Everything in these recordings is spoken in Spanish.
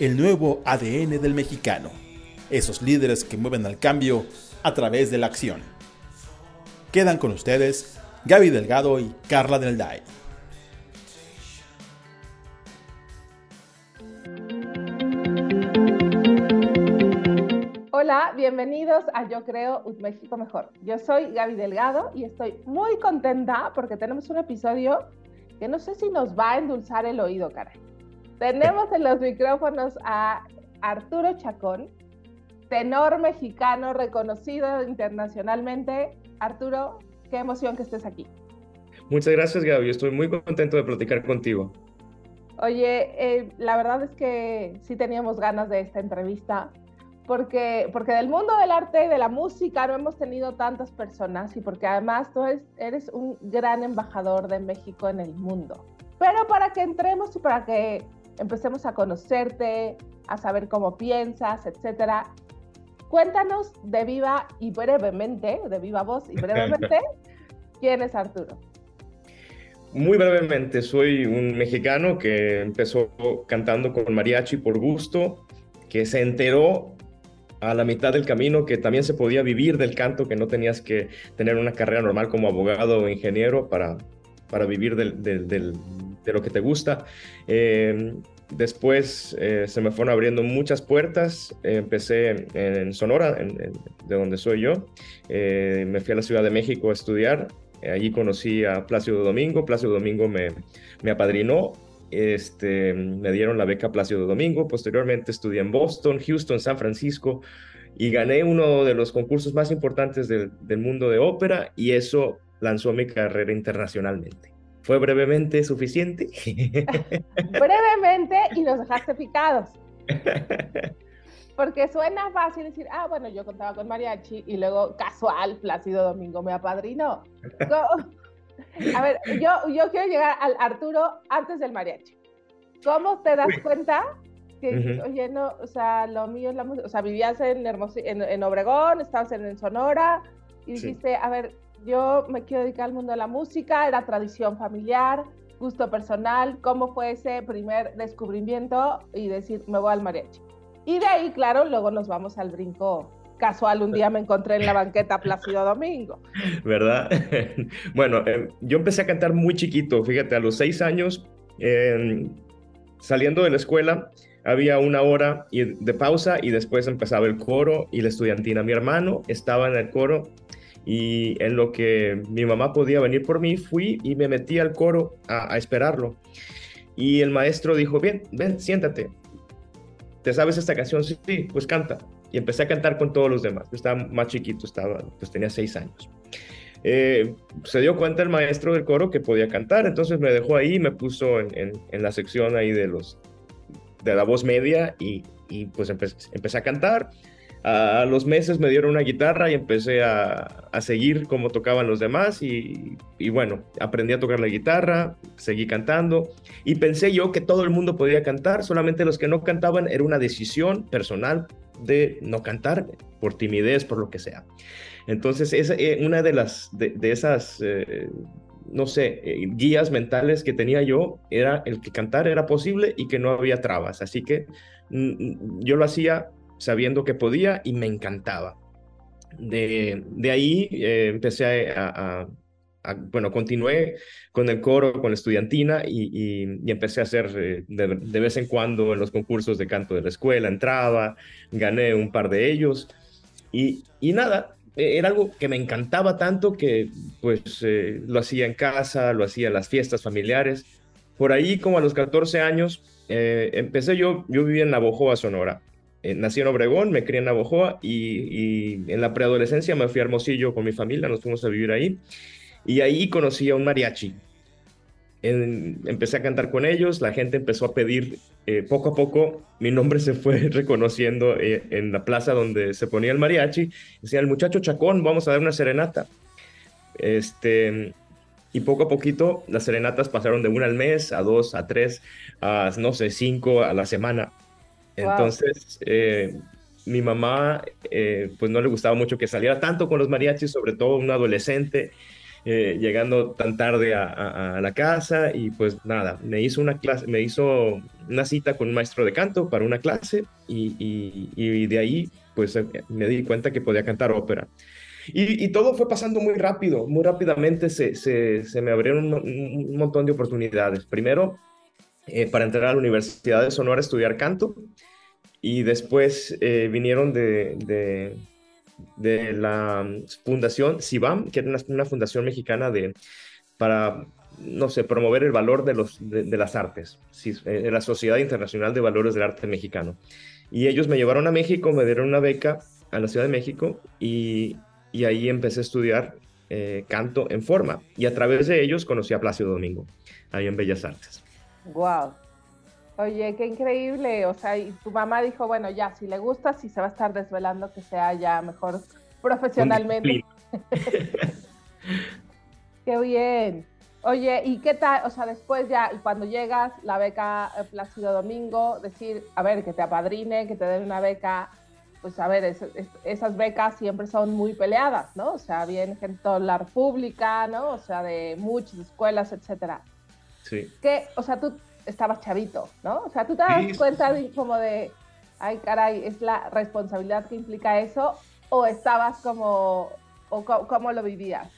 el nuevo ADN del mexicano, esos líderes que mueven al cambio a través de la acción. Quedan con ustedes Gaby Delgado y Carla Del Day. Hola, bienvenidos a Yo Creo un México Mejor. Yo soy Gaby Delgado y estoy muy contenta porque tenemos un episodio que no sé si nos va a endulzar el oído, caray. Tenemos en los micrófonos a Arturo Chacón, tenor mexicano reconocido internacionalmente. Arturo, qué emoción que estés aquí. Muchas gracias, Gaby. Estoy muy contento de platicar contigo. Oye, eh, la verdad es que sí teníamos ganas de esta entrevista porque, porque del mundo del arte y de la música no hemos tenido tantas personas y porque además tú eres, un gran embajador de México en el mundo. Pero para que entremos y para que empecemos a conocerte, a saber cómo piensas, etcétera, cuéntanos de viva y brevemente, de viva voz y brevemente, quién es Arturo. Muy brevemente, soy un mexicano que empezó cantando con mariachi por gusto, que se enteró a la mitad del camino que también se podía vivir del canto, que no tenías que tener una carrera normal como abogado o ingeniero para, para vivir de lo que te gusta. Eh, después eh, se me fueron abriendo muchas puertas. empecé en, Sonora, de donde soy yo. Eh, me fui a la Ciudad de México a estudiar. allí conocí a Plácido Domingo. Plácido Domingo me, me apadrinó este, me dieron la beca Plácido Domingo, posteriormente estudié en Boston, Houston, San Francisco y gané uno de los concursos más importantes del, mundo de ópera y eso lanzó mi carrera internacionalmente. ¿Fue brevemente suficiente? brevemente y nos dejaste picados. Porque suena fácil decir, ah, bueno, yo contaba con mariachi y luego casual, Plácido Domingo me apadrinó. A ver, yo, yo quiero llegar al Arturo antes del mariachi. ¿Cómo te das cuenta que, oye, no, o sea, lo mío es la música? O sea, vivías en, en, Obregón, estabas en, Sonora y dijiste, a ver, yo me quiero dedicar al mundo de la música, era tradición familiar, gusto personal, ¿cómo fue ese primer descubrimiento y decir, me voy al mariachi? Y de ahí, claro, luego nos vamos al brinco casual un día me encontré en la banqueta Plácido Domingo. ¿Verdad? bueno, eh, yo empecé a cantar muy chiquito, fíjate, a los seis años, saliendo de la escuela, había una hora de pausa y después empezaba el coro y la estudiantina. Mi hermano estaba en el coro y en lo que mi mamá podía venir por mí, fui y me metí al coro a, esperarlo. Y el maestro dijo, bien, ven, siéntate. ¿Te sabes esta canción? Sí, pues canta y empecé a cantar con todos los demás. Yo estaba más chiquito, estaba, pues tenía seis años. Eh, se dio cuenta el maestro del coro que podía cantar, entonces me dejó ahí, me puso en, la sección ahí de los de la voz media y, pues empecé, a cantar. A los meses me dieron una guitarra y empecé a, a seguir como tocaban los demás y, y, bueno, aprendí a tocar la guitarra, seguí cantando y pensé yo que todo el mundo podía cantar, solamente los que no cantaban era una decisión personal de no cantar por timidez, por lo que sea. Entonces, es eh, una de las de, esas, eh, no sé, eh, guías mentales que tenía yo era el que cantar era posible y que no había trabas. Así que mm, mm, yo lo hacía sabiendo que podía y me encantaba. De, de ahí empecé a, bueno, continué con el coro, con la estudiantina y, empecé a hacer eh, de, vez en cuando en los concursos de canto de la escuela, entraba, gané un par de ellos y, nada, e, era algo que me encantaba tanto que pues eh, lo hacía en casa, lo hacía en las fiestas familiares. Por ahí como a los 14 años eh, empecé yo, yo vivía en Navojoa, Sonora. Nací en Obregón, me crié en Navojoa y, y en la preadolescencia me fui a Hermosillo con mi familia, nos fuimos a vivir ahí y ahí conocí a un mariachi. empecé a cantar con ellos, la gente empezó a pedir, eh, poco a poco mi nombre se fue reconociendo eh, en la plaza donde se ponía el mariachi, decía el muchacho Chacón, vamos a dar una serenata. Este, y poco a poquito las serenatas pasaron de una al mes, a dos, a tres, a no sé, cinco a la semana. Entonces, eh, mi mamá, pues no le gustaba mucho que saliera tanto con los mariachis, sobre todo un adolescente. Eh, llegando tan tarde a, la casa y pues nada, me hizo una clase, me hizo una cita con un maestro de canto para una clase y, de ahí pues eh, me di cuenta que podía cantar ópera. Y, todo fue pasando muy rápido, muy rápidamente se, se, me abrieron un, montón de oportunidades. Primero, eh, para entrar a la Universidad de Sonora a estudiar canto y después vinieron de de la fundación SIBAM, que era una, fundación mexicana de, para, no sé, promover el valor de, los, de, las artes, de eh, la Sociedad Internacional de Valores del Arte Mexicano. Y ellos me llevaron a México, me dieron una beca a la Ciudad de México y, y ahí empecé a estudiar eh, canto en forma. Y a través de ellos conocí a Plácido Domingo, ahí en Bellas Artes. ¡Wow! Oye, qué increíble. O sea, y tu mamá dijo, bueno, ya, si le gusta, si se va a estar desvelando, que sea ya mejor profesionalmente. qué bien. Oye, ¿y qué tal? O sea, después ya, cuando llegas, la beca eh, Plácido Domingo, decir, a ver, que te apadrine, que te den una beca, pues a ver, esas becas siempre son muy peleadas, ¿no? O sea, viene gente de la República, ¿no? O sea, de muchas escuelas, etcétera. Sí. Que, o sea, tú estabas chavito, ¿no? O sea, tú te das cuenta de, como de, ay, caray, es la responsabilidad que implica eso, o estabas como, o cómo lo vivías?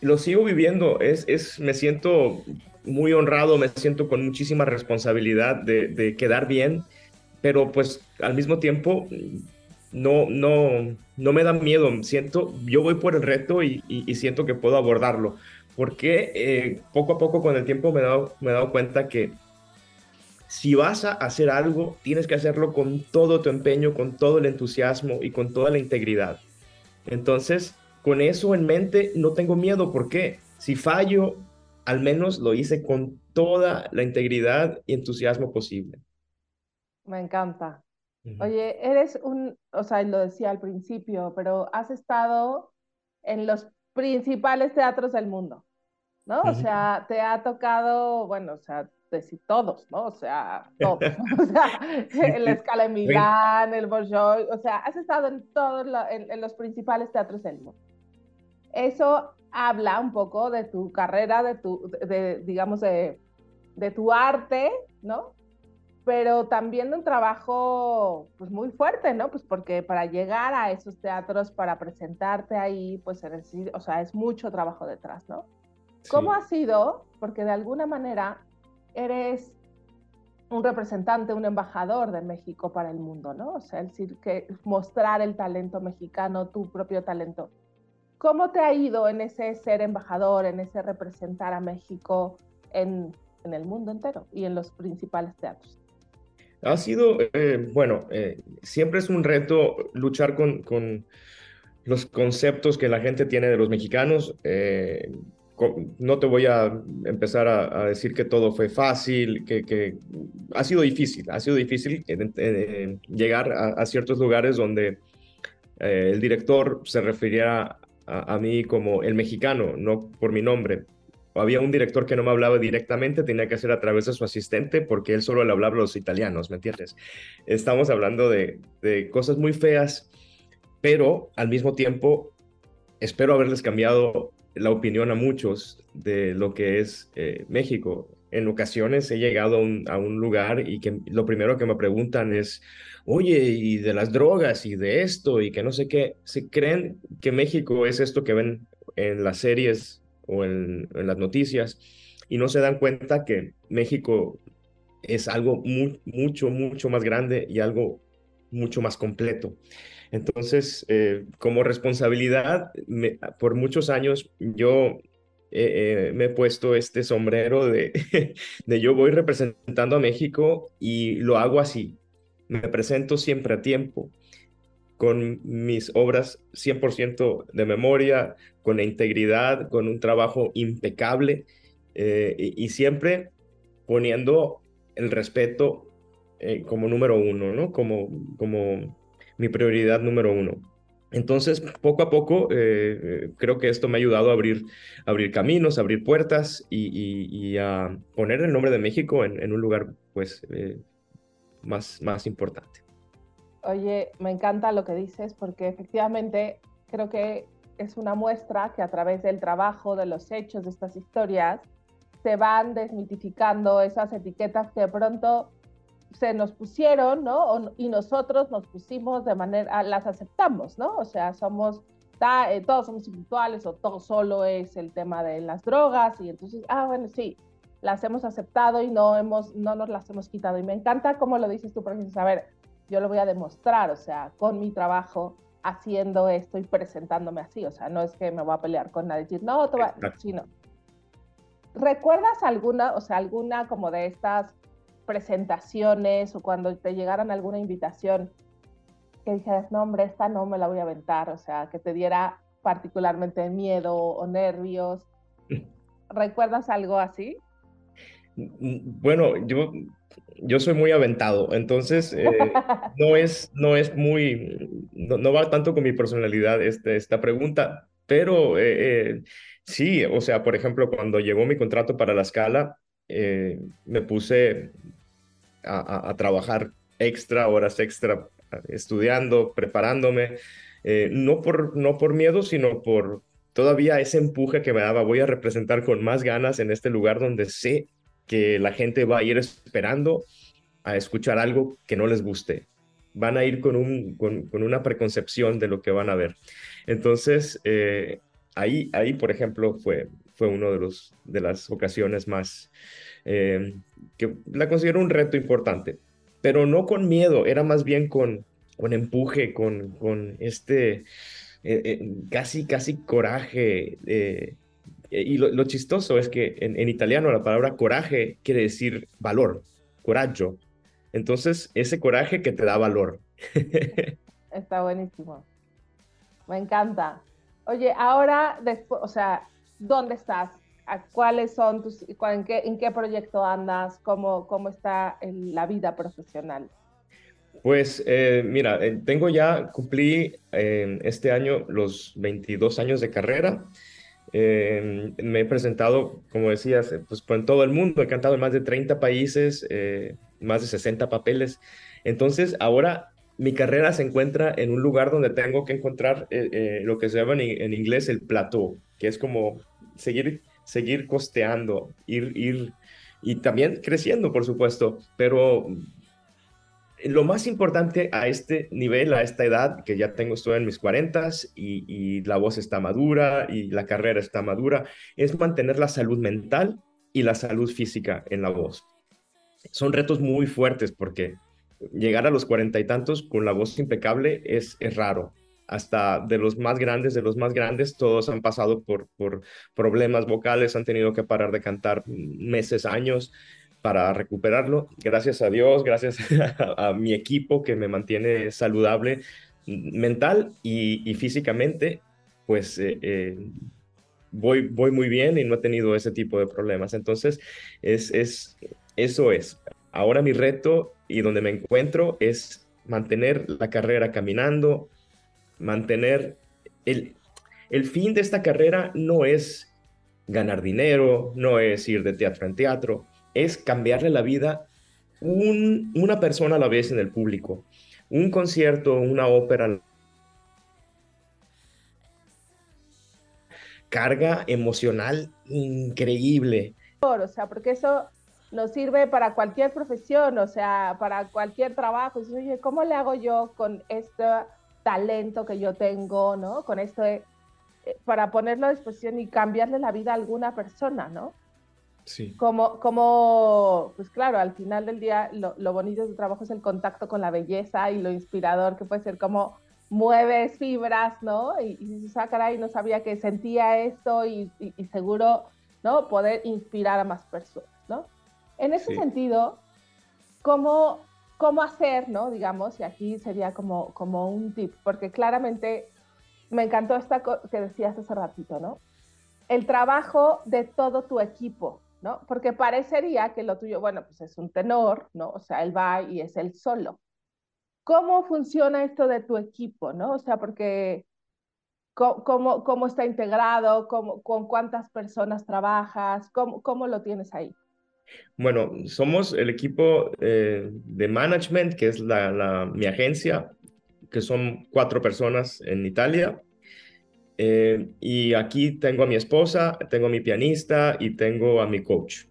Lo sigo viviendo, es, es, me siento muy honrado, me siento con muchísima responsabilidad de, de quedar bien, pero pues al mismo tiempo no, no, no me da miedo, siento, yo voy por el reto y, y siento que puedo abordarlo porque eh, poco a poco con el tiempo me he, dado, me he dado cuenta que si vas a hacer algo, tienes que hacerlo con todo tu empeño, con todo el entusiasmo y con toda la integridad. Entonces, con eso en mente, no tengo miedo. porque Si fallo, al menos lo hice con toda la integridad y entusiasmo posible. Me encanta. Oye, eres un, o sea, lo decía al principio, pero has estado en los principales teatros del mundo, ¿no? O sea, te ha tocado, bueno, o sea, decir todos, ¿no? O sea, todos. o sea, el Escala de Milán, el Bolshoi, o sea, has estado en todos en, los principales teatros del mundo. Eso habla un poco de tu carrera, de tu, de, digamos, de, de tu arte, ¿no? Pero también de un trabajo pues muy fuerte, ¿no? Pues porque para llegar a esos teatros, para presentarte ahí, pues o sea, es mucho trabajo detrás, ¿no? ¿Cómo ha sido? Porque de alguna manera eres un representante, un embajador de México para el mundo, ¿no? O sea, es decir, que mostrar el talento mexicano, tu propio talento. ¿Cómo te ha ido en ese ser embajador, en ese representar a México en, en el mundo entero y en los principales teatros? Ha sido, eh, bueno, eh, siempre es un reto luchar con, los conceptos que la gente tiene de los mexicanos. Eh, no te voy a empezar a, decir que todo fue fácil, que, ha sido difícil, ha sido difícil llegar a, ciertos lugares donde el director se refiriera a, a, mí como el mexicano, no por mi nombre había un director que no me hablaba directamente, tenía que hacer a través de su asistente porque él solo le hablaba a los italianos, ¿me entiendes? Estamos hablando de, cosas muy feas, pero al mismo tiempo espero haberles cambiado la opinión a muchos de lo que es eh, México. En ocasiones he llegado a un, lugar y que lo primero que me preguntan es, oye, y de las drogas y de esto y que no sé qué, se creen que México es esto que ven en las series o en, las noticias y no se dan cuenta que México es algo mucho, mucho más grande y algo mucho más completo. Entonces, eh, como responsabilidad, por muchos años yo eh, eh, me he puesto este sombrero de, de yo voy representando a México y lo hago así. Me presento siempre a tiempo con mis obras 100% de memoria, con integridad, con un trabajo impecable eh, y, siempre poniendo el respeto eh, como número uno, ¿no? Como, como mi prioridad número uno. Entonces, poco a poco, creo que esto me ha ayudado a abrir, abrir caminos, abrir puertas y, a poner el nombre de México en, en un lugar, pues, más, más importante. Oye, me encanta lo que dices porque efectivamente creo que es una muestra que a través del trabajo, de los hechos, de estas historias, se van desmitificando esas etiquetas que de pronto se nos pusieron, ¿no? y nosotros nos pusimos de manera, las aceptamos, ¿no? O sea, somos, eh, todos somos espirituales o todo solo es el tema de las drogas y entonces, ah, bueno, sí, las hemos aceptado y no, hemos, no nos las hemos quitado. Y me encanta cómo lo dices tú, porque a ver, yo lo voy a demostrar, o sea, con mi trabajo, haciendo esto y presentándome así, o sea, no es que me voy a pelear con nadie, decir, no, tú sino. ¿Recuerdas alguna, o sea, alguna como de estas presentaciones o cuando te llegaran alguna invitación que dijeras, no, hombre, esta no me la voy a aventar, o sea, que te diera particularmente miedo o nervios? ¿Recuerdas algo así? Bueno, yo yo soy muy aventado, entonces eh, no, es, no es muy, no, va tanto con mi personalidad este, esta pregunta, pero eh, eh, sí, o sea, por ejemplo, cuando llegó mi contrato para la escala, me puse a, trabajar extra, horas extra, estudiando, preparándome, no, por, no por miedo, sino por todavía ese empuje que me daba, voy a representar con más ganas en este lugar donde sé que la gente va a ir esperando a escuchar algo que no les guste. Van a ir con, un, con, una preconcepción de lo que van a ver. Entonces, eh, ahí, ahí, por ejemplo, fue, fue una de, los, de las ocasiones más eh, que la considero un reto importante, pero no con miedo, era más bien con, con empuje, con, con este eh, casi, casi coraje y lo, chistoso es que en, italiano la palabra coraje quiere decir valor, coraggio. Entonces, ese coraje que te da valor. Está buenísimo. Me encanta. Oye, ahora, después, o sea, ¿dónde estás? ¿Cuáles son tus, en qué, en qué proyecto andas? ¿Cómo, cómo está en la vida profesional? Pues eh, mira, eh, tengo ya, cumplí este año los 22 años de carrera. Eh, me he presentado, como decías, eh, pues en todo el mundo, he cantado en más de 30 países, eh, más de 60 papeles. Entonces, ahora mi carrera se encuentra en un lugar donde tengo que encontrar lo que se llama en, inglés el plateau, que es como seguir, seguir costeando, ir, ir y también creciendo, por supuesto, pero lo más importante a este nivel, a esta edad, que ya tengo, estoy en mis 40 y, y la voz está madura y la carrera está madura, es mantener la salud mental y la salud física en la voz. Son retos muy fuertes porque llegar a los cuarenta y tantos con la voz impecable es, es raro. Hasta de los más grandes, de los más grandes, todos han pasado por, por problemas vocales, han tenido que parar de cantar meses, años para recuperarlo. Gracias a Dios, gracias a, mi equipo que me mantiene saludable mental y, físicamente, pues eh, eh, voy, muy bien y no he tenido ese tipo de problemas. Entonces, es, es, eso es. Ahora mi reto y donde me encuentro es mantener la carrera caminando, mantener el fin de esta carrera no es ganar dinero, no es ir de teatro en teatro, es cambiarle la vida una persona a la vez en el público. Un concierto, una ópera. Carga emocional increíble. O sea, porque eso nos sirve para cualquier profesión, o sea, para cualquier trabajo. oye, ¿cómo le hago yo con este talento que yo tengo, ¿no? Con esto eh, para ponerlo a disposición y cambiarle la vida a alguna persona, ¿no? Sí. Como, como, pues claro, al final del día lo, lo, bonito de tu trabajo es el contacto con la belleza y lo inspirador que puede ser como mueves fibras, ¿no? Y, y dices, ah, caray, no sabía que sentía esto y, y, seguro, ¿no? Poder inspirar a más personas, ¿no? En ese sentido, ¿cómo, ¿cómo hacer, ¿no? Digamos, y aquí sería como, como un tip, porque claramente me encantó esta que decías hace ratito, ¿no? el trabajo de todo tu equipo, ¿no? Porque parecería que lo tuyo, bueno, pues es un tenor, ¿no? O sea, él va y es el solo. ¿Cómo funciona esto de tu equipo, no? O sea, porque cómo, cómo está integrado, cómo, con cuántas personas trabajas, cómo, cómo lo tienes ahí. Bueno, somos el equipo eh, de management, que es la, mi agencia, que son cuatro personas en Italia. Eh, y aquí tengo a mi esposa, tengo a mi pianista y tengo a mi coach.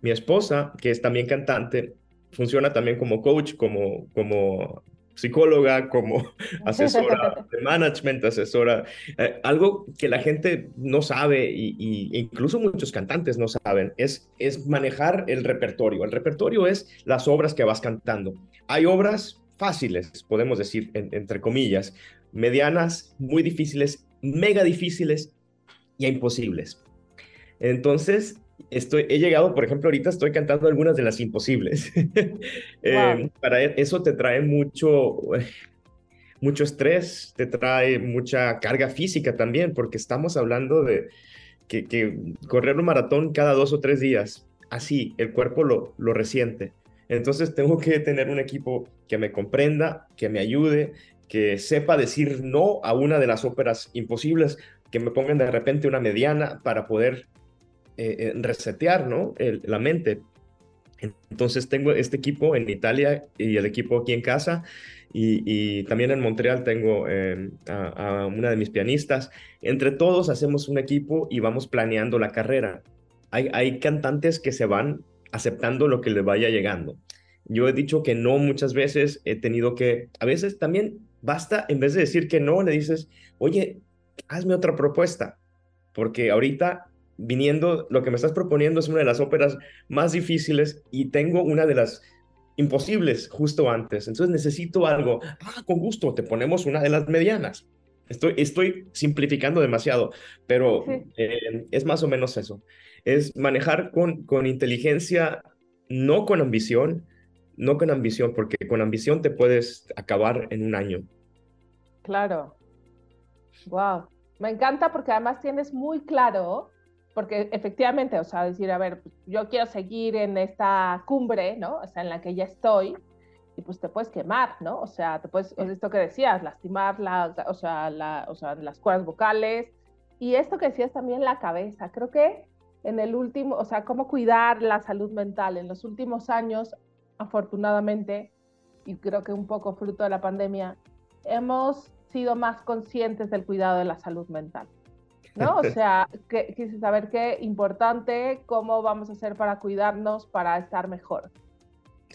Mi esposa, que es también cantante, funciona también como coach, como, como psicóloga, como asesora de management, asesora, eh, algo que la gente no sabe y, incluso muchos cantantes no saben, es, es manejar el repertorio. El repertorio es las obras que vas cantando. Hay obras fáciles, podemos decir, entre comillas, medianas, muy difíciles, mega difíciles y imposibles. Entonces, estoy, he llegado, por ejemplo, ahorita estoy cantando algunas de las imposibles. Eh, para e, eso te trae mucho, mucho estrés, te trae mucha carga física también, porque estamos hablando de que, correr un maratón cada dos o tres días, así el cuerpo lo, lo resiente. Entonces tengo que tener un equipo que me comprenda, que me ayude, que sepa decir no a una de las óperas imposibles, que me pongan de repente una mediana para poder eh, eh, resetear ¿no? la mente. Entonces tengo este equipo en Italia y el equipo aquí en casa y, también en Montreal tengo em, a, una de mis pianistas. Entre todos hacemos un equipo y vamos planeando la carrera. Hay, hay cantantes que se van aceptando lo que le vaya llegando. Yo he dicho que no muchas veces, he tenido que, a veces también basta, en vez de decir que no, le dices, oye, hazme otra propuesta, porque ahorita viniendo, lo que me estás proponiendo es una de las óperas más difíciles y tengo una de las imposibles justo antes. Entonces necesito algo. Ah, con gusto, te ponemos una de las medianas. Estoy, estoy simplificando demasiado, pero eh, es más o menos eso. Es manejar con, con inteligencia, no con ambición, no con ambición, porque con ambición te puedes acabar en un año. Claro. Wow. Me encanta porque además tienes muy claro porque efectivamente, o sea, decir, a ver, yo quiero seguir en esta cumbre, ¿no? O sea, en la que ya estoy, y pues te puedes quemar, ¿no? O sea, te puedes, esto que decías, lastimar la, o sea, la, o sea, las cuerdas vocales, y esto que decías también la cabeza, creo que en el último, o sea, cómo cuidar la salud mental en los últimos años, afortunadamente, y creo que un poco fruto de la pandemia, hemos sido más conscientes del cuidado de la salud mental. ¿no? O sea, que, quise saber qué importante, cómo vamos a hacer para cuidarnos, para estar mejor.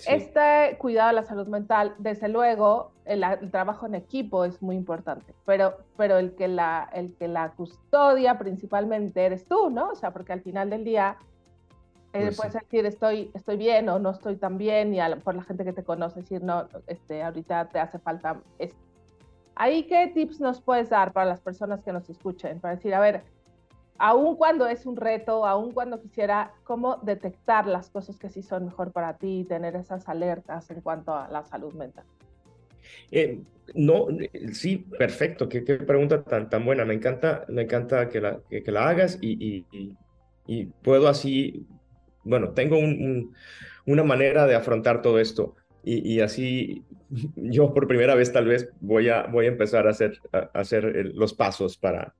Este cuidado de la salud mental, desde luego, el, trabajo en equipo es muy importante, pero, pero el, que la, el que la custodia principalmente eres tú, ¿no? O sea, porque al final del día eh, pues puedes decir estoy, estoy bien o no estoy tan bien y por la gente que te conoce decir, no, este, ahorita te hace falta esto Ahí, ¿qué tips nos puedes dar para las personas que nos escuchen? Para decir, a ver, aun cuando es un reto, aun cuando quisiera, ¿cómo detectar las cosas que sí son mejor para ti y tener esas alertas en cuanto a la salud mental? Eh, no, sí, perfecto. Qué, pregunta tan, tan buena. Me encanta, me encanta que la, que, la hagas y, y, puedo así, bueno, tengo una manera de afrontar todo esto y, así yo por primera vez tal vez voy a, voy a empezar a hacer, a hacer los pasos para,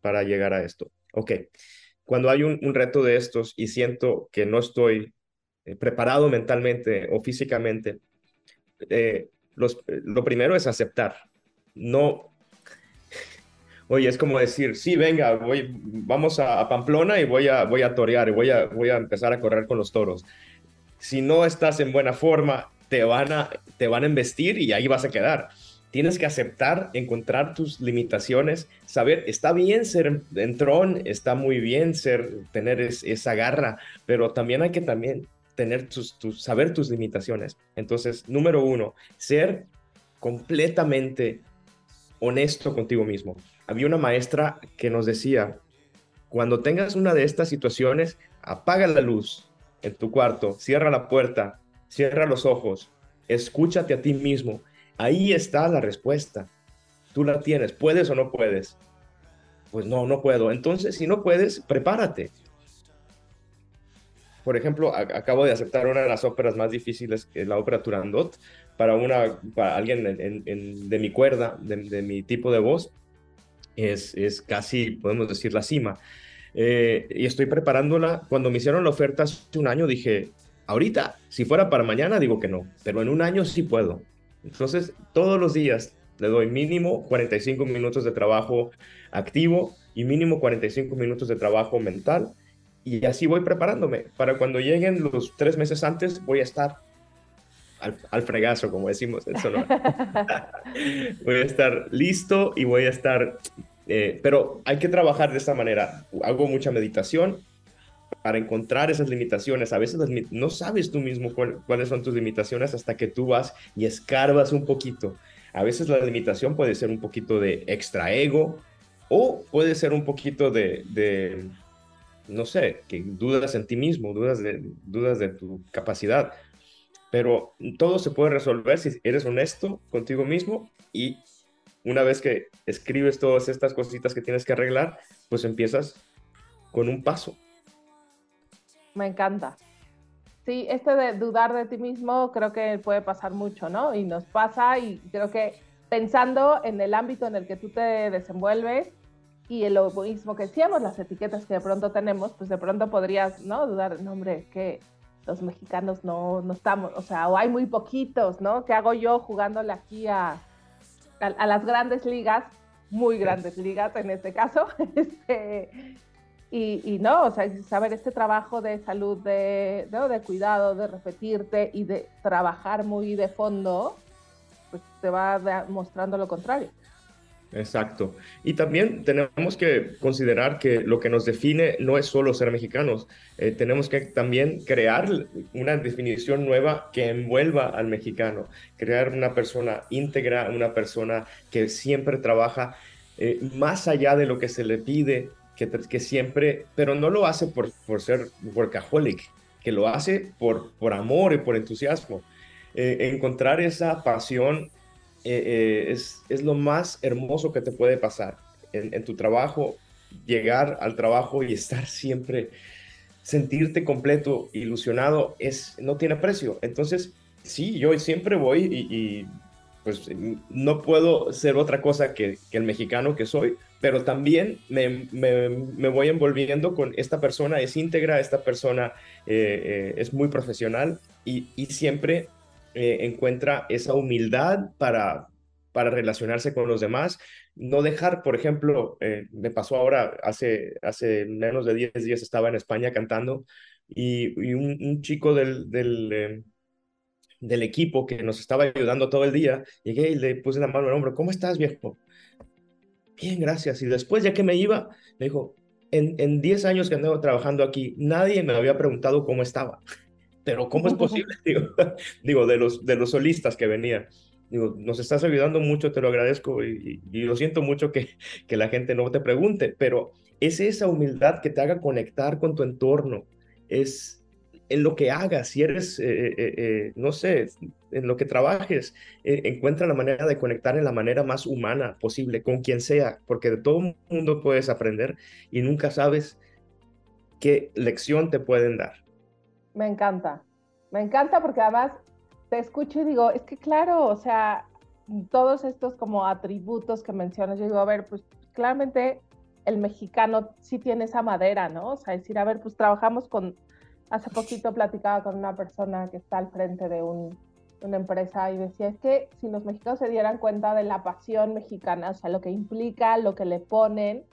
para llegar a esto. Ok, cuando hay un, reto de estos y siento que no estoy eh, preparado mentalmente o físicamente, eh, lo primero es aceptar. No, oye, es como decir, sí, venga, voy, vamos a, Pamplona y voy a, voy a torear y voy a, voy a empezar a correr con los toros si no estás en buena forma, te van a, te van a investir y ahí vas a quedar. Tienes que aceptar, encontrar tus limitaciones, saber, está bien ser entrón, está muy bien ser, tener esa garra, pero también hay que también tener tus, saber tus limitaciones. Entonces, número uno, ser completamente honesto contigo mismo. Había una maestra que nos decía, cuando tengas una de estas situaciones, apaga la luz, en tu cuarto, cierra la puerta, cierra los ojos, escúchate a ti mismo. Ahí está la respuesta. Tú la tienes, puedes o no puedes. pues no, no puedo. Entonces, si no puedes, prepárate. Por ejemplo, acabo de aceptar una de las óperas más difíciles, que la ópera Turandot, para, una, para alguien de mi cuerda, de, mi tipo de voz. Es, es casi, podemos decir, la cima. Eh, y estoy preparándola. Cuando me hicieron la oferta hace un año, dije, ahorita, si fuera para mañana, digo que no, pero en un año sí puedo. Entonces, todos los días le doy mínimo 45 minutos de trabajo activo y mínimo 45 minutos de trabajo mental. Y así voy preparándome. Para cuando lleguen los tres meses antes, voy a estar al, fregazo, como decimos en voy a estar listo y voy a estar... Eh, pero hay que trabajar de esta manera. Hago mucha meditación para encontrar esas limitaciones. A veces no sabes tú mismo cuáles son tus limitaciones hasta que tú vas y escarbas un poquito. A veces la limitación puede ser un poquito de extra ego o puede ser un poquito de, no sé, que dudas en ti mismo, dudas de, dudas de tu capacidad. Pero todo se puede resolver si eres honesto contigo mismo y una vez que escribes todas estas cositas que tienes que arreglar, pues empiezas con un paso. Me encanta. Sí, este de dudar de ti mismo creo que puede pasar mucho, ¿no? Y nos pasa y creo que pensando en el ámbito en el que tú te desenvuelves y el mismo que decíamos, las etiquetas que de pronto tenemos, pues de pronto podrías, ¿no? Dudar, no, hombre, que los mexicanos no, no estamos, o sea, o hay muy poquitos, ¿no? ¿Qué hago yo jugándole aquí a, a, las grandes ligas, muy grandes ligas en este caso? Este, y, no, o sea, saber este trabajo de salud, de, de cuidado, de repetirte y de trabajar muy de fondo, pues te va mostrando lo contrario. Exacto. Y también tenemos que considerar que lo que nos define no es solo ser mexicanos, eh, tenemos que también crear una definición nueva que envuelva al mexicano, crear una persona íntegra, una persona que siempre trabaja eh, más allá de lo que se le pide, que, siempre, pero no lo hace por, por ser workaholic, que lo hace por, por amor y por entusiasmo. Eh, encontrar esa pasión eh, eh, es, es, lo más hermoso que te puede pasar en, tu trabajo, llegar al trabajo y estar siempre, sentirte completo, ilusionado, es, no tiene precio. Entonces, sí, yo siempre voy y, pues no puedo ser otra cosa que, el mexicano que soy, pero también me, me, me, voy envolviendo con esta persona, es íntegra, esta persona eh, es muy profesional y, y siempre eh, encuentra esa humildad para, para relacionarse con los demás. No dejar, por ejemplo, eh, me pasó ahora, hace, hace menos de 10 días estaba en España cantando y, un, chico del, eh, del, equipo que nos estaba ayudando todo el día, llegué y le puse la mano al hombro, ¿cómo estás, viejo? Bien, gracias. Y después, ya que me iba, me dijo, en, en 10 años que ando trabajando aquí, nadie me había preguntado cómo estaba pero ¿cómo es posible? Digo, de, los, de los solistas que venían. Digo, nos estás ayudando mucho, te lo agradezco y, lo siento mucho que, que la gente no te pregunte, pero es esa humildad que te haga conectar con tu entorno, es en lo que hagas, si eres, eh, eh, eh, no sé, en lo que trabajes, encuentra la manera de conectar en la manera más humana posible, con quien sea, porque de todo mundo puedes aprender y nunca sabes qué lección te pueden dar. Me encanta, me encanta porque además te escucho y digo, es que claro, o sea, todos estos como atributos que mencionas, yo digo, a ver, pues claramente el mexicano sí tiene esa madera, ¿no? O sea, decir, a ver, pues trabajamos con, hace poquito platicaba con una persona que está al frente de un, una empresa y decía, es que si los mexicanos se dieran cuenta de la pasión mexicana, o sea, lo que implica, lo que le ponen,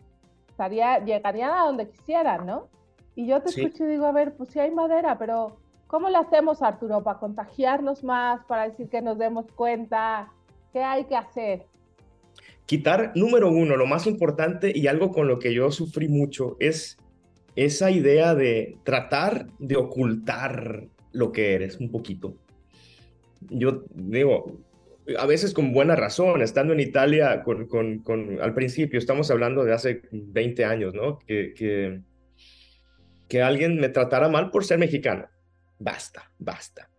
estaría, llegarían a donde quisieran, ¿no? Y yo te escucho y digo, a ver, pues sí hay madera, pero ¿cómo lo hacemos, Arturo, para contagiarnos más, para decir que nos demos cuenta? ¿Qué hay que hacer? Quitar, número uno, lo más importante y algo con lo que yo sufrí mucho es esa idea de tratar de ocultar lo que eres un poquito. Yo digo, a veces con buena razón, estando en Italia con, con, con al principio, estamos hablando de hace 20 años, ¿no? Que, que que alguien me tratara mal por ser mexicano. Basta, basta.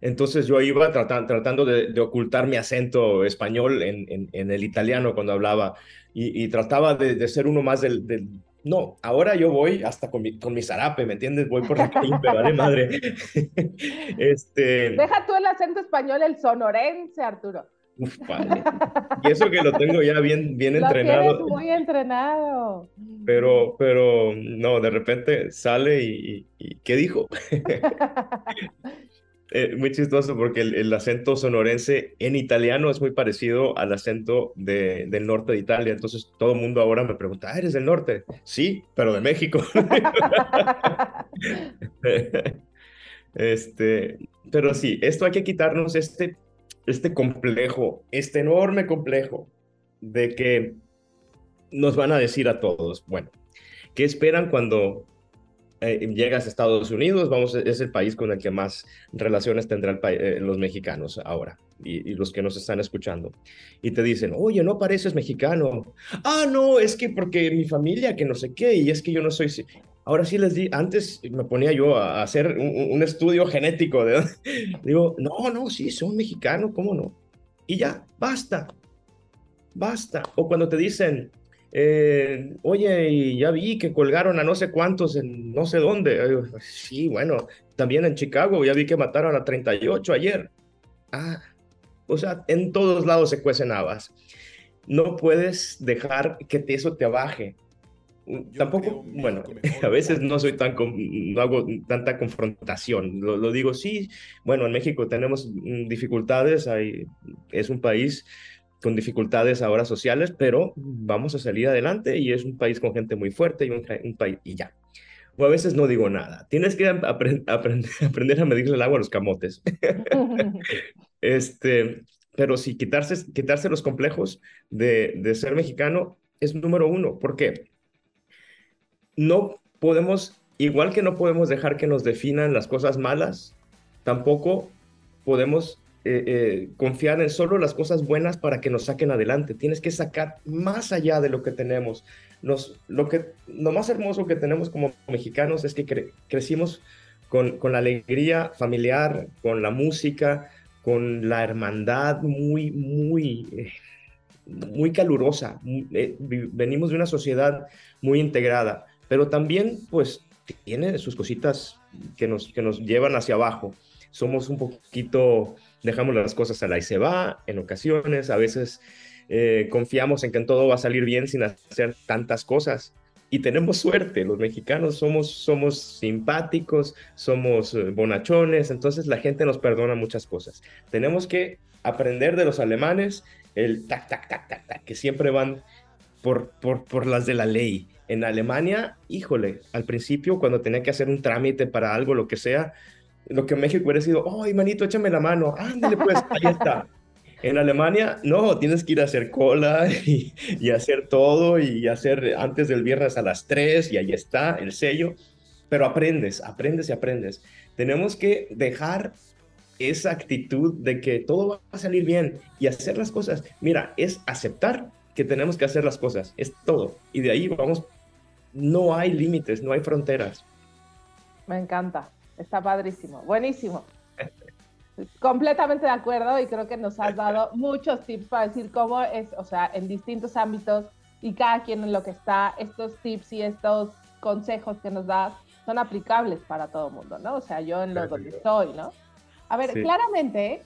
Entonces yo iba tratando de, ocultar mi acento español en, el italiano cuando hablaba y, trataba de, ser uno más del, No, ahora yo voy hasta con mi, con mi zarape, ¿me entiendes? Voy por la calle, madre. este... Deja tú el acento español, el sonorense, Arturo. Uf, Y eso que lo tengo ya bien, bien lo entrenado. Muy entrenado. Pero, pero no, de repente sale y, y ¿qué dijo? Eh, muy chistoso porque el, acento sonorense en italiano es muy parecido al acento de, del norte de Italia. Entonces todo el mundo ahora me pregunta, ah, ¿eres del norte? Sí, pero de México. este, pero sí, esto hay que quitarnos este, este complejo, este enorme complejo de que nos van a decir a todos, bueno, ¿qué esperan cuando eh, llegas a Estados Unidos, vamos, es el país con el que más relaciones tendrán eh, los mexicanos ahora y, los que nos están escuchando. Y te dicen, oye, no pareces mexicano. Ah, no, es que porque mi familia, que no sé qué, y es que yo no soy... Ahora sí les di, antes me ponía yo a hacer un, estudio genético. De, digo, no, no, sí, son mexicano, ¿cómo no? Y ya, basta, basta. O cuando te dicen, eh, oye, ya vi que colgaron a no sé cuántos en no sé dónde. Sí, bueno, también en Chicago ya vi que mataron a 38 ayer. Ah, o sea, en todos lados se cuecen habas. No puedes dejar que eso te baje. Tampoco, bueno, a veces no soy tan, no hago tanta confrontación. Lo, lo digo, sí, bueno, en México tenemos mm, dificultades, hay, es un país con dificultades ahora sociales, pero vamos a salir adelante y es un país con gente muy fuerte y un, país y ya. O a veces no digo nada. Tienes que aprender a medirle el agua a los camotes. este, pero sí, quitarse, quitarse los complejos de, de ser mexicano es número uno. ¿Por qué? No podemos, igual que no podemos dejar que nos definan las cosas malas, tampoco podemos eh, eh, confiar en solo las cosas buenas para que nos saquen adelante. Tienes que sacar más allá de lo que tenemos. Nos, lo, que, lo más hermoso que tenemos como mexicanos es que crecimos con, con, la alegría familiar, con la música, con la hermandad muy, muy, eh, muy calurosa. venimos de una sociedad muy integrada, pero también pues tiene sus cositas que nos, que nos llevan hacia abajo. Somos un poquito dejamos las cosas a la y se va en ocasiones, a veces eh, confiamos en que todo va a salir bien sin hacer tantas cosas. Y tenemos suerte, los mexicanos somos, somos simpáticos, somos eh, bonachones, entonces la gente nos perdona muchas cosas. Tenemos que aprender de los alemanes el tac, tac, tac, tac, que siempre van por, por, por las de la ley. En Alemania, híjole, al principio cuando tenía que hacer un trámite para algo, lo que sea, lo que en México hubiera sido, ay, manito, échame la mano, ándale pues, ahí está. En Alemania, no, tienes que ir a hacer cola y, y, hacer todo y hacer antes del viernes a las 3 y ahí está el sello, pero aprendes, aprendes y aprendes. Tenemos que dejar esa actitud de que todo va a salir bien y hacer las cosas. Mira, es aceptar que tenemos que hacer las cosas, es todo. Y de ahí vamos, no hay límites, no hay fronteras. Me encanta. Está padrísimo, buenísimo. Completamente de acuerdo y creo que nos has dado muchos tips para decir cómo es, o sea, en distintos ámbitos y cada quien en lo que está, estos tips y estos consejos que nos das son aplicables para todo el mundo, ¿no? O sea, yo en lo donde estoy, ¿no? A ver, claramente,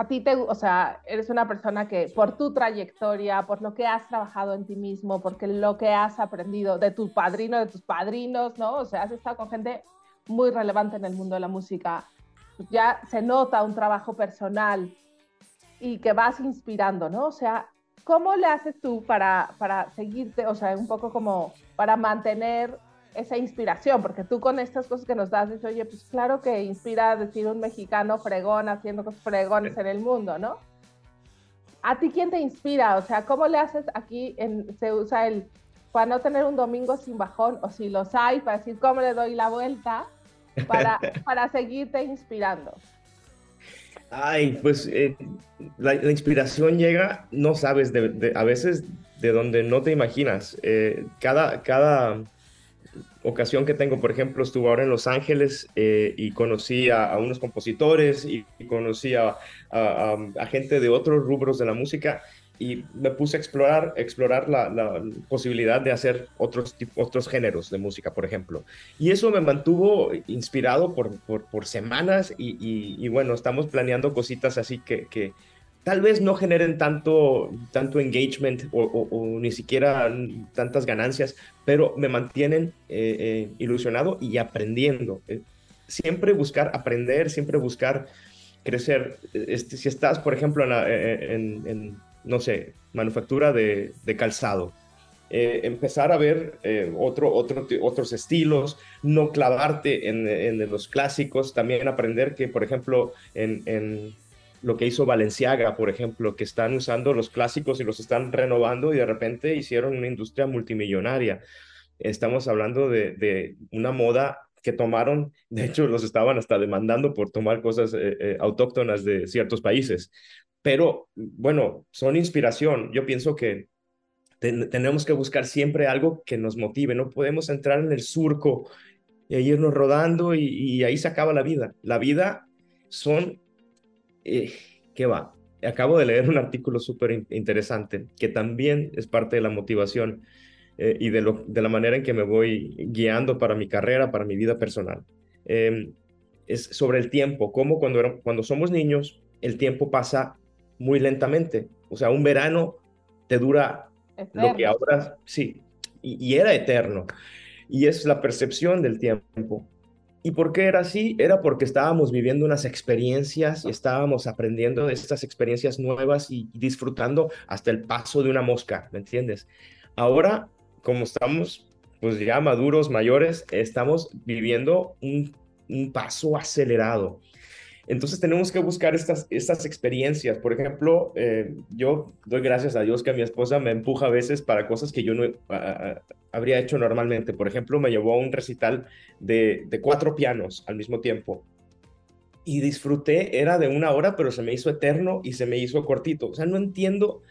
a ti te, o sea, eres una persona que por tu trayectoria, por lo que has trabajado en ti mismo, porque lo que has aprendido de tu padrino, de tus padrinos, ¿no? O sea, has estado con gente muy relevante en el mundo de la música, ya se nota un trabajo personal y que vas inspirando, ¿no? O sea, ¿cómo le haces tú para, para seguirte, o sea, un poco como para mantener esa inspiración? Porque tú con estas cosas que nos das, dices, oye, pues claro que inspira a decir un mexicano fregón haciendo cosas fregones en el mundo, ¿no? ¿A ti quién te inspira? O sea, ¿cómo le haces aquí? En, se usa el para no tener un domingo sin bajón, o si los hay, para decir cómo le doy la vuelta, para, para seguirte inspirando. Ay, pues eh, la, inspiración llega, no sabes, de, a veces de donde no te imaginas. Eh, cada, cada, ocasión que tengo, por ejemplo, estuve ahora en Los Ángeles eh, y conocí a, unos compositores y, conocí a, gente de otros rubros de la música y me puse a explorar, explorar la, posibilidad de hacer otros, otros géneros de música, por ejemplo. Y eso me mantuvo inspirado por, semanas y, y, bueno, estamos planeando cositas así que tal vez no generen tanto, tanto engagement o, ni siquiera tantas ganancias, pero me mantienen eh, eh, ilusionado y aprendiendo. Eh, siempre buscar aprender, siempre buscar crecer. Este, si estás, por ejemplo, en, no sé, manufactura de, calzado, empezar a ver otro, otro, otros estilos, no clavarte en, en, los clásicos, también aprender que, por ejemplo, en lo que hizo Valenciaga, por ejemplo, que están usando los clásicos y los están renovando y de repente hicieron una industria multimillonaria. Estamos hablando de, una moda que tomaron, de hecho los estaban hasta demandando por tomar cosas eh, eh, autóctonas de ciertos países. Pero bueno, son inspiración. Yo pienso que tenemos que buscar siempre algo que nos motive. No podemos entrar en el surco e irnos rodando y, y ahí se acaba la vida. La vida son eh, ¿qué va? Acabo de leer un artículo súper interesante que también es parte de la motivación eh, y de, lo, de la manera en que me voy guiando para mi carrera, para mi vida personal. Em, es sobre el tiempo, cómo cuando, cuando somos niños el tiempo pasa muy lentamente. O sea, un verano te dura lo que ahora, sí, y, y era eterno. Y es la percepción del tiempo. ¿Y por qué era así? Era porque estábamos viviendo unas experiencias y estábamos aprendiendo de estas experiencias nuevas y disfrutando hasta el paso de una mosca, ¿me entiendes? Ahora, como estamos pues ya maduros, mayores, estamos viviendo un, paso acelerado. Entonces tenemos que buscar estas, estas experiencias. Por ejemplo, eh, yo doy gracias a Dios que mi esposa me empuja a veces para cosas que yo no habría hecho normalmente. Por ejemplo, me llevó a un recital de, cuatro pianos al mismo tiempo. Y disfruté, era de una hora, pero se me hizo eterno y se me hizo cortito. O sea, no entiendo,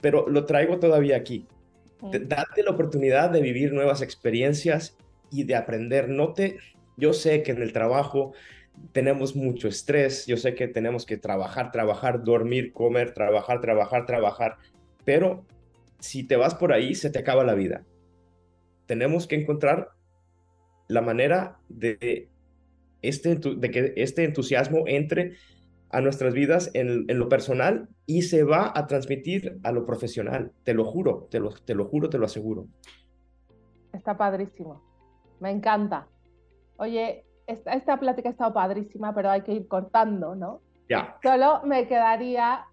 pero lo traigo todavía aquí. Date la oportunidad de vivir nuevas experiencias y de aprender. No te, yo sé que en el trabajo tenemos mucho estrés, yo sé que tenemos que trabajar, trabajar, dormir, comer, trabajar, trabajar, trabajar, pero si te vas por ahí, se te acaba la vida tenemos que encontrar la manera de, este, de que este entusiasmo entre a nuestras vidas en, lo personal y se va a transmitir a lo profesional. Te lo juro, te lo, te lo juro, te lo aseguro. Está padrísimo. Me encanta. Oye, esta, esta plática ha estado padrísima, pero hay que ir cortando, ¿no? Ya. Solo me quedaría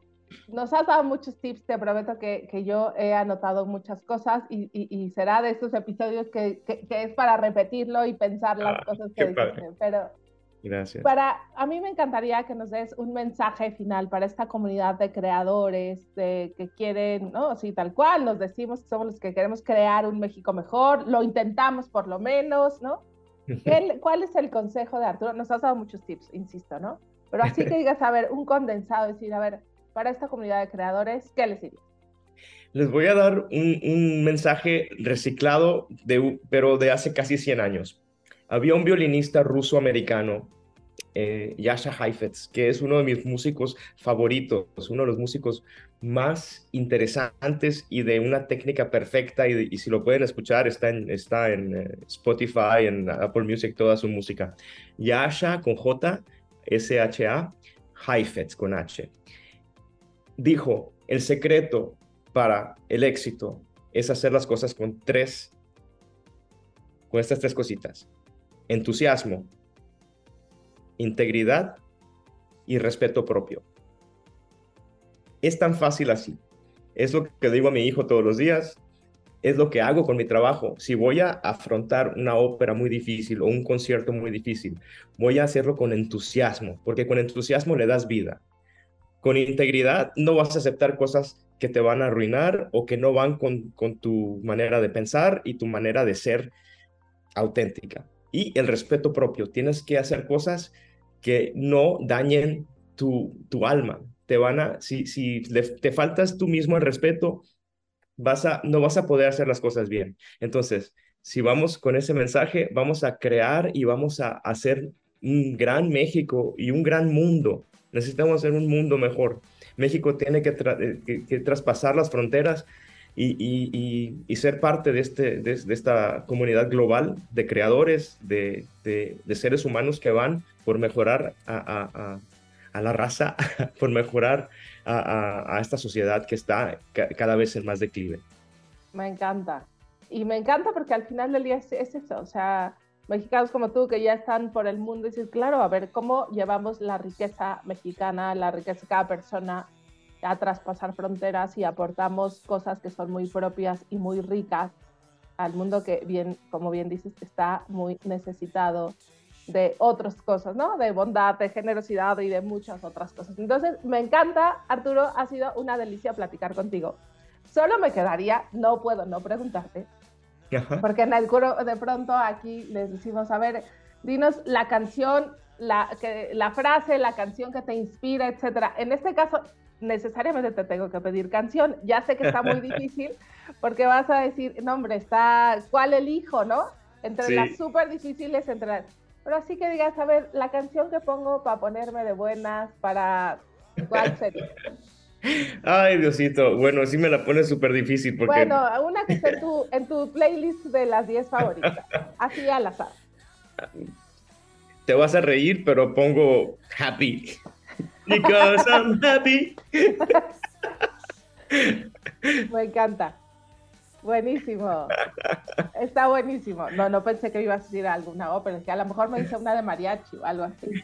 nos has dado muchos tips, te prometo que, que yo he anotado muchas cosas y, y, será de esos episodios que, que, es para repetirlo y pensar las ah, cosas que dicen. Pero Gracias. Para, a mí me encantaría que nos des un mensaje final para esta comunidad de creadores de, que quieren, ¿no? Sí, tal cual, nos decimos que somos los que queremos crear un México mejor, lo intentamos por lo menos, ¿no? ¿Cuál es el consejo de Arturo? Nos has dado muchos tips, insisto, ¿no? Pero así que digas, a ver, un condensado, decir, a ver, para esta comunidad de creadores, ¿qué les diría? Les voy a dar un, mensaje reciclado, de, pero de hace casi 100 años. Había un violinista ruso-americano, eh, Yasha Heifetz, que es uno de mis músicos favoritos, uno de los músicos más interesantes y de una técnica perfecta. Y, si lo pueden escuchar, está en, está en eh, Spotify, en Apple Music, toda su música. Yasha con J, S-H-A, Heifetz con H dijo, el secreto para el éxito es hacer las cosas con tres, con estas tres cositas. Entusiasmo, integridad y respeto propio. Es tan fácil así. Es lo que digo a mi hijo todos los días. Es lo que hago con mi trabajo. Si voy a afrontar una ópera muy difícil o un concierto muy difícil, voy a hacerlo con entusiasmo, porque con entusiasmo le das vida con integridad no vas a aceptar cosas que te van a arruinar o que no van con, tu manera de pensar y tu manera de ser auténtica. Y el respeto propio. Tienes que hacer cosas que no dañen tu, tu alma. Te van a, si, si te faltas tú mismo el respeto, vas a, no vas a poder hacer las cosas bien. Entonces, si vamos con ese mensaje, vamos a crear y vamos a hacer un gran México y un gran mundo. Necesitamos hacer un mundo mejor. México tiene que, eh, traspasar las fronteras y, ser parte de, este, de, esta comunidad global de creadores, de, seres humanos que van por mejorar a, la raza, por mejorar a, esta sociedad que está cada vez en más declive. Me encanta. Y me encanta porque al final del día es, es eso, o sea, mexicanos como tú que ya están por el mundo y decir, claro, a ver cómo llevamos la riqueza mexicana, la riqueza de cada persona a traspasar fronteras y aportamos cosas que son muy propias y muy ricas al mundo que bien, como bien dices, está muy necesitado de otras cosas, ¿no? De bondad, de generosidad y de muchas otras cosas. Entonces, me encanta, Arturo, ha sido una delicia platicar contigo. Solo me quedaría, no puedo no preguntarte, porque en el coro de pronto aquí les decimos, a ver, dinos la canción, la, que, la frase, la canción que te inspira, etcétera. En este caso, necesariamente te tengo que pedir canción. Ya sé que está muy difícil porque vas a decir, no hombre, está, ¿cuál elijo, no? Entre las súper difíciles, entre las... Pero así que digas, a ver, la canción que pongo para ponerme de buenas, para... ¿Cuál sería? Ay, Diosito. Bueno, sí me la pones súper difícil porque... Bueno, una que esté en tu, en tu playlist de las 10 favoritas. Así al azar. Te vas a reír, pero pongo happy. Because I'm happy. Me encanta. Buenísimo. Está buenísimo. No, no pensé que ibas a decir alguna ópera, es que a lo mejor me dice una de mariachi o algo así.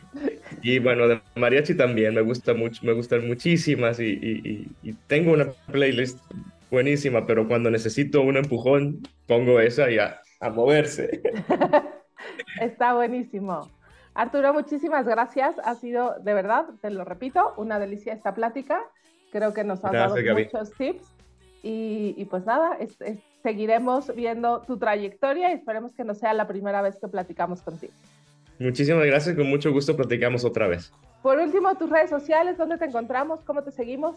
Y bueno, de mariachi también, me gusta mucho, me gustan muchísimas y, tengo una playlist buenísima, pero cuando necesito un empujón, pongo esa y a, a moverse. Está buenísimo. Arturo, muchísimas gracias. Ha sido, de verdad, te lo repito, una delicia esta plática. Creo que nos ha dado muchos tips. Y, pues nada, seguiremos viendo tu trayectoria y esperemos que no sea la primera vez que platicamos contigo. Muchísimas gracias, con mucho gusto platicamos otra vez. Por último, tus redes sociales, ¿dónde te encontramos? ¿Cómo te seguimos?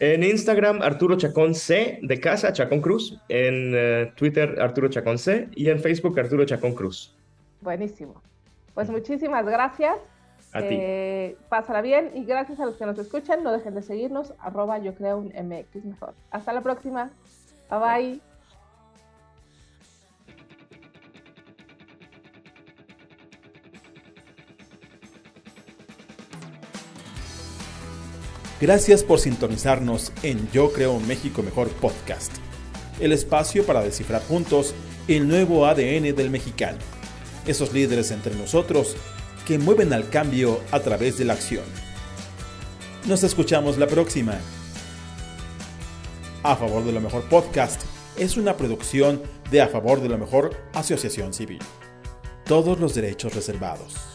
En Instagram, Arturo Chacón C de casa, Chacón Cruz. En eh, Twitter, Arturo Chacón C. Y en Facebook, Arturo Chacón Cruz. Buenísimo. Pues muchísimas gracias. A ti. Eh, pásala bien y gracias a los que nos escuchan. No dejen de seguirnos. Arroba yo creo un MX mejor. Hasta la próxima. Bye bye. Gracias por sintonizarnos en Yo Creo México Mejor Podcast, el espacio para descifrar juntos el nuevo ADN del mexicano esos líderes entre nosotros que mueven al cambio a través de la acción. Nos escuchamos la próxima. A favor de lo mejor podcast es una producción de A favor de lo mejor Asociación Civil. Todos los derechos reservados.